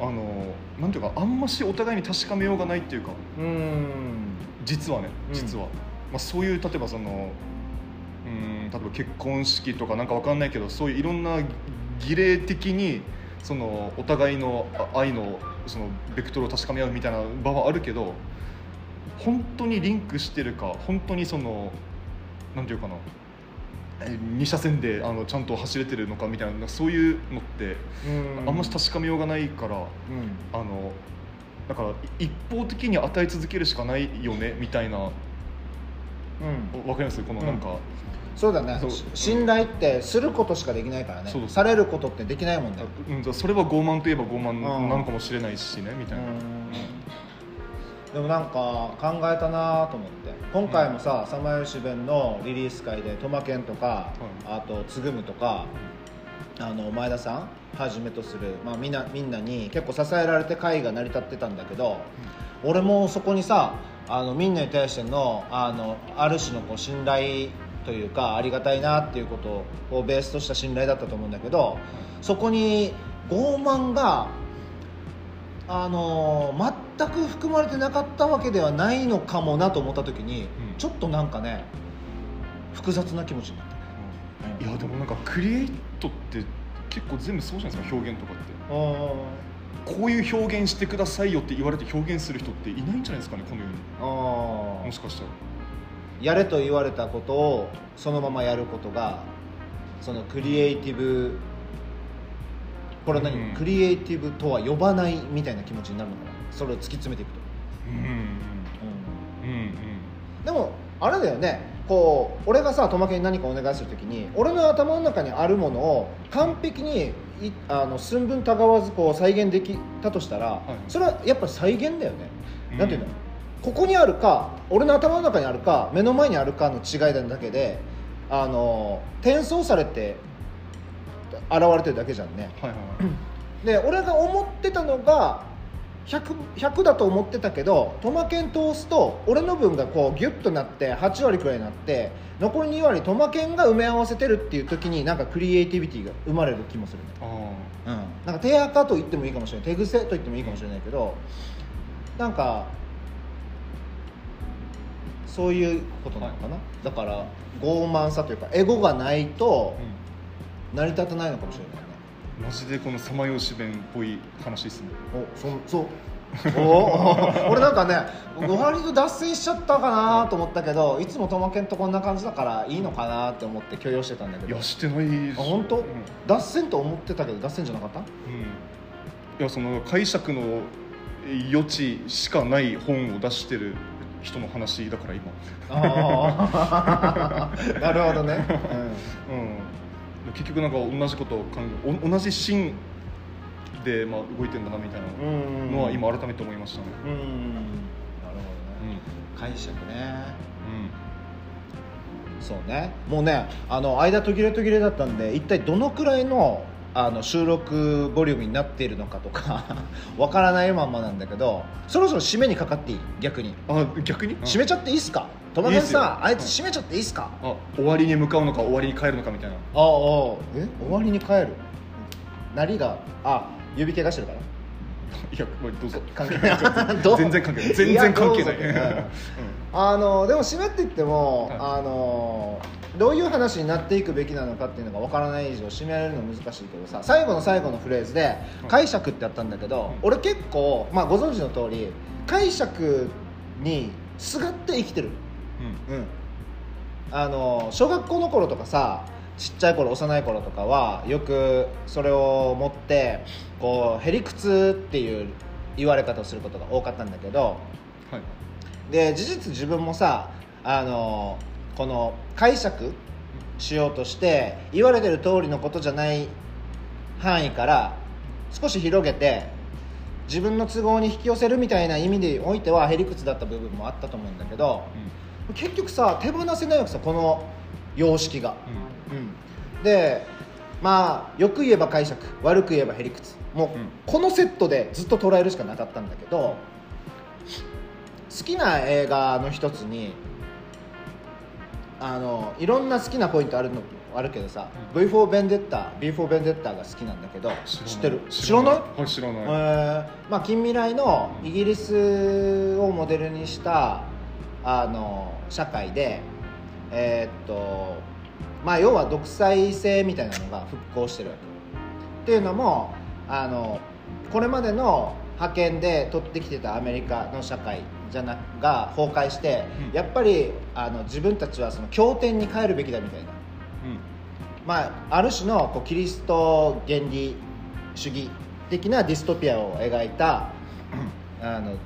あのなんていうかあんましお互いに確かめようがないっていうか。うん。実はねうん。実は、まあ、そういう例えばそのうん例えば結婚式とかなんかわかんないけどそういういろんな儀礼的にそのお互いのあ愛のそのベクトルを確かめ合うみたいな場はあるけど本当にリンクしてるか本当にそのなんていうかなえ二車線であのちゃんと走れてるのかみたいなそういうのってうん。あんまし確かめようがないからうん。あのだからい一方的に与え続けるしかないよねみたいな。わうん。わかります？このなんか、そうだね。信頼ってすることしかできないからね。されることってできないもんねうん、それは傲慢といえば傲慢うん。なのかもしれないしねみたいな、でもなんか考えたなと思って。今回もさ「さまよし弁」のリリース会でトマケンとか、あとつぐむとかあの前田さんはじめとする、まあ、みんなみんなに結構支えられて会が成り立ってたんだけど、俺もそこにさあのみんなに対してのあのある種のこう信頼というかありがたいなっていうことをベースとした信頼だったと思うんだけどそこに傲慢があの全く含まれてなかったわけではないのかもなと思った時に、うん。ちょっとなんかね複雑な気持ちになった、いやでもなんかクリエイトって結構全部そうじゃないですか表現とかって。うん。こういう表現してくださいよって言われて表現する人っていないんじゃないですかねこの世に。あもしかしたらやれと言われたことをそのままやることがそのクリエイティブこれは何、うん。クリエイティブとは呼ばないみたいな気持ちになるのかな？それを突き詰めていくと、うんうんうん。でもあれだよね。こう俺がさトマケに何かお願いするときに俺の頭の中にあるものを完璧にいあの寸分たがわずこう再現できたとしたら、い。それはやっぱり再現だよね、うんなんていうの？ここにあるか俺の頭の中にあるか目の前にあるかの違いなだけであの転送されて現れてるだけじゃんね。はいはいはい。で俺が思ってたのが 100, 100だと思ってたけどトマケン通すと俺の分がこうギュッとなって8割くらいになって残り2割トマケンが埋め合わせてるっていう時になんかクリエイティビティが生まれる気もするね。あうん、なんか手垢と言ってもいいかもしれない。手癖と言ってもいいかもしれないけどなんかそういうことなのかな、だから傲慢さというかエゴがないとあ、成り立たないのかもしれないね。うん、マジでこのさまようし弁っぽい話ですね。おそそう。お <laughs> 俺なんかね割と脱線しちゃったかなと思ったけどいつもトマケンとこんな感じだからいいのかなって思って許容してたんだけど。いやしてないし。あ本当、うん、脱線と思ってたけど脱線じゃなかった？うん。いやその解釈の余地しかない本を出してる人の話だから今。ああ <laughs> なるほどね、うん、結局なんか同じことを考えお同じ芯でまあ動いてんだなみたいなうん、うん。のは今改めて思いましたね。うん。なるほどね、うん。解釈ね。うん。そうね。もうねあの間途切れ途切れだったんで一体どのくらいのあの収録ボリュームになっているのかとか <laughs> わからないまんまなんだけどそろそろ締めにかかっていい？逆に。あ逆に？締めちゃっていいっすか？友達いいっすよ。さん。あいつ締めちゃっていいっすか？あ終わりに向かうのか終わりに帰るのかみたいな。ああえ？終わりに帰る？なりが？あ指怪我してるから。<laughs> いや、まあ、どうぞ。関係ない。<laughs> 全然関係ない。全然関係ない。うぞ。あのでも締めって言っても、はい。あのどういう話になっていくべきなのかっていうのが分からない以上締められるの難しいけどさ最後の最後のフレーズで「解釈」ってあったんだけど、俺結構、まあ、ご存知の通り解釈にすがって生きてる、うん。うん、あの小学校の頃とかさちっちゃい頃幼い頃とかはよくそれを持ってこうへりくつっていう言われ方をすることが多かったんだけどはい。で事実自分もさあのこの解釈しようとして言われてる通りのことじゃない範囲から少し広げて自分の都合に引き寄せるみたいな意味でおいてはへりくつだった部分もあったと思うんだけど結局さ手放せないわけさこの様式が。うん。うん、でまあよく言えば解釈悪く言えばへりくつもう、うん。このセットでずっと捉えるしかなかったんだけど好きな映画の一つにあのいろんな好きなポイントあるのあるけどさ「V for Vendetta」「B for Vendetta」が好きなんだけど知ってる？知らない。はい？知らない、えーまあ、近未来のイギリスをモデルにしたあの社会で、えーっとまあ、要は独裁制みたいなのが復興してるわけ。っていうのもあのこれまでの覇権で取ってきてたアメリカの社会じゃなが崩壊して、うん。やっぱりあの自分たちはその経典に帰るべきだみたいな。まあ、ある種のこうキリスト原理主義的なディストピアを描いたあの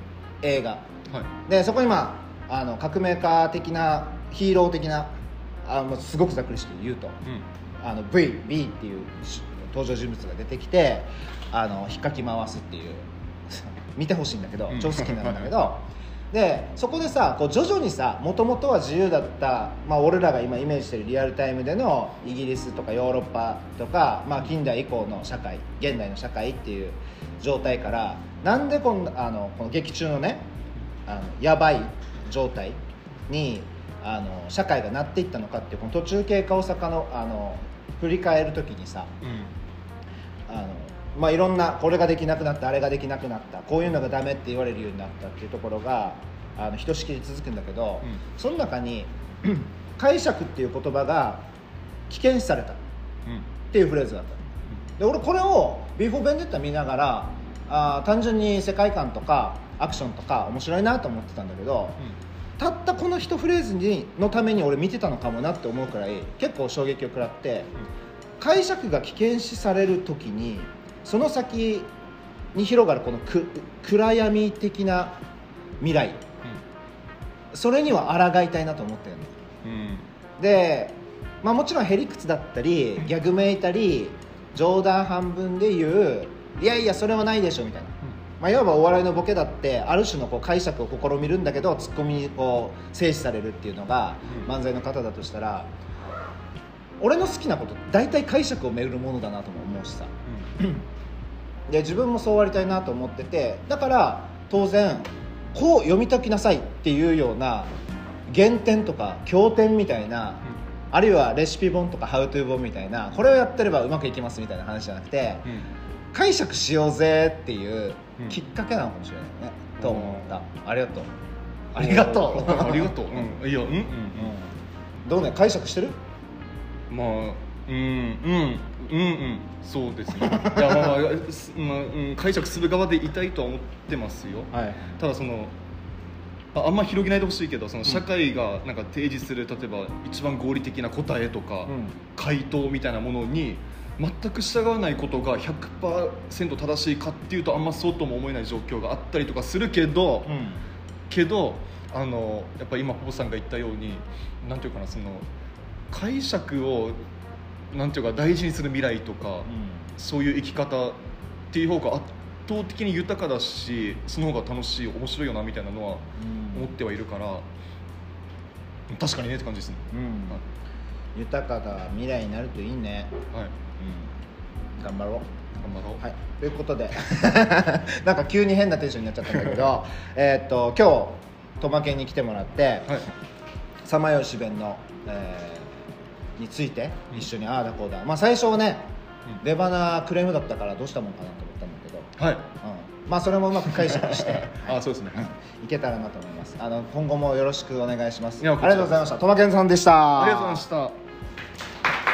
映画。うんはい。でそこに、まあ、あの革命家的なヒーロー的なあもうすごくざっくりして言うとうん。あの VB っていうし登場人物が出てきてあの引っかき回すっていう。<laughs> 見てほしいんだけどうん。超好きなんだけど <laughs> でそこでさこう徐々にさもともとは自由だった、まあ、俺らが今イメージしてるリアルタイムでのイギリスとかヨーロッパとか、まあ、近代以降の社会現代の社会っていう状態からなんでこんあのこの劇中のねあのやばい状態にあの社会がなっていったのかっていうこの途中経過をさかのあの振り返る時にさうん、まあ、いろんなこれができなくなったあれができなくなったこういうのがダメって言われるようになったっていうところがあのひとしきり続くんだけど、うん。その中に <clears throat> 解釈っていう言葉が危険視された。っうん。ていうフレーズがあった。で俺これを「ビーフォー・ベンデッタ」見ながらあー単純に世界観とかアクションとか面白いなと思ってたんだけど、たったこの一フレーズにのために俺見てたのかもなって思うくらい結構衝撃を食らって解釈が危険視される時にその先に広がるこのく暗闇的な未来。それには抗いたいなと思ってるの。うん。うんで、まあ、もちろんへりくつだったりギャグめいたり冗談半分で言ういやいやそれはないでしょみたいな。まあ、いわばお笑いのボケだってある種のこう解釈を試みるんだけどツッコミにこう制止されるっていうのがうん。漫才の方だとしたら俺の好きなこと大体解釈を巡るものだなとも思うしさ <clears throat> で自分もそうありたいなと思っててだから当然こう読み解きなさいっていうような原点とか経典みたいな、あるいはレシピ本とかハウトゥー本みたいなこれをやってればうまくいきますみたいな話じゃなくて、うん。解釈しようぜっていううん。きっかけなのかもしれないね、と思った。ありがとう。あありがとう。ありがとう、うん、いやうん。うん。うん。どうね解釈してる？まあうんうんうんうんそうですねいやまあまあ、すまあうん、解釈する側でいたいとは思ってますよはいただそのああんま広げないでほしいけどその社会がなんか提示する例えば一番合理的な答えとか、うん回答みたいなものに全く従わないことが100%正しいかっていうとあんまそうとも思えない状況があったりとかするけど、うんけどあのやっぱ今ポポさんが言ったようになんていうかなその解釈をなんていうか大事にする未来とか、そういう生き方っていう方が圧倒的に豊かだしその方が楽しい面白いよなみたいなのはうん。思ってはいるから確かにねって感じですね、うん。豊かな未来になるといいね、はい、はい、うん、頑張ろう。頑張ろう、はい、ということで。<laughs> なんか急に変なテンションになっちゃったんだけど <laughs> えーっと今日トマケンに来てもらってはい。様吉弁の、えーについて一緒にああだこうだ、まあ、最初はねうん。出花クレームだったからどうしたもんかなと思ったんだけど、はい。うん、まあそれもうまく解釈して <laughs> あそうですね、いけたらなと思います。あの今後もよろしくお願いします。いやありがとうございました。トマケンさんでした。ありがとうございました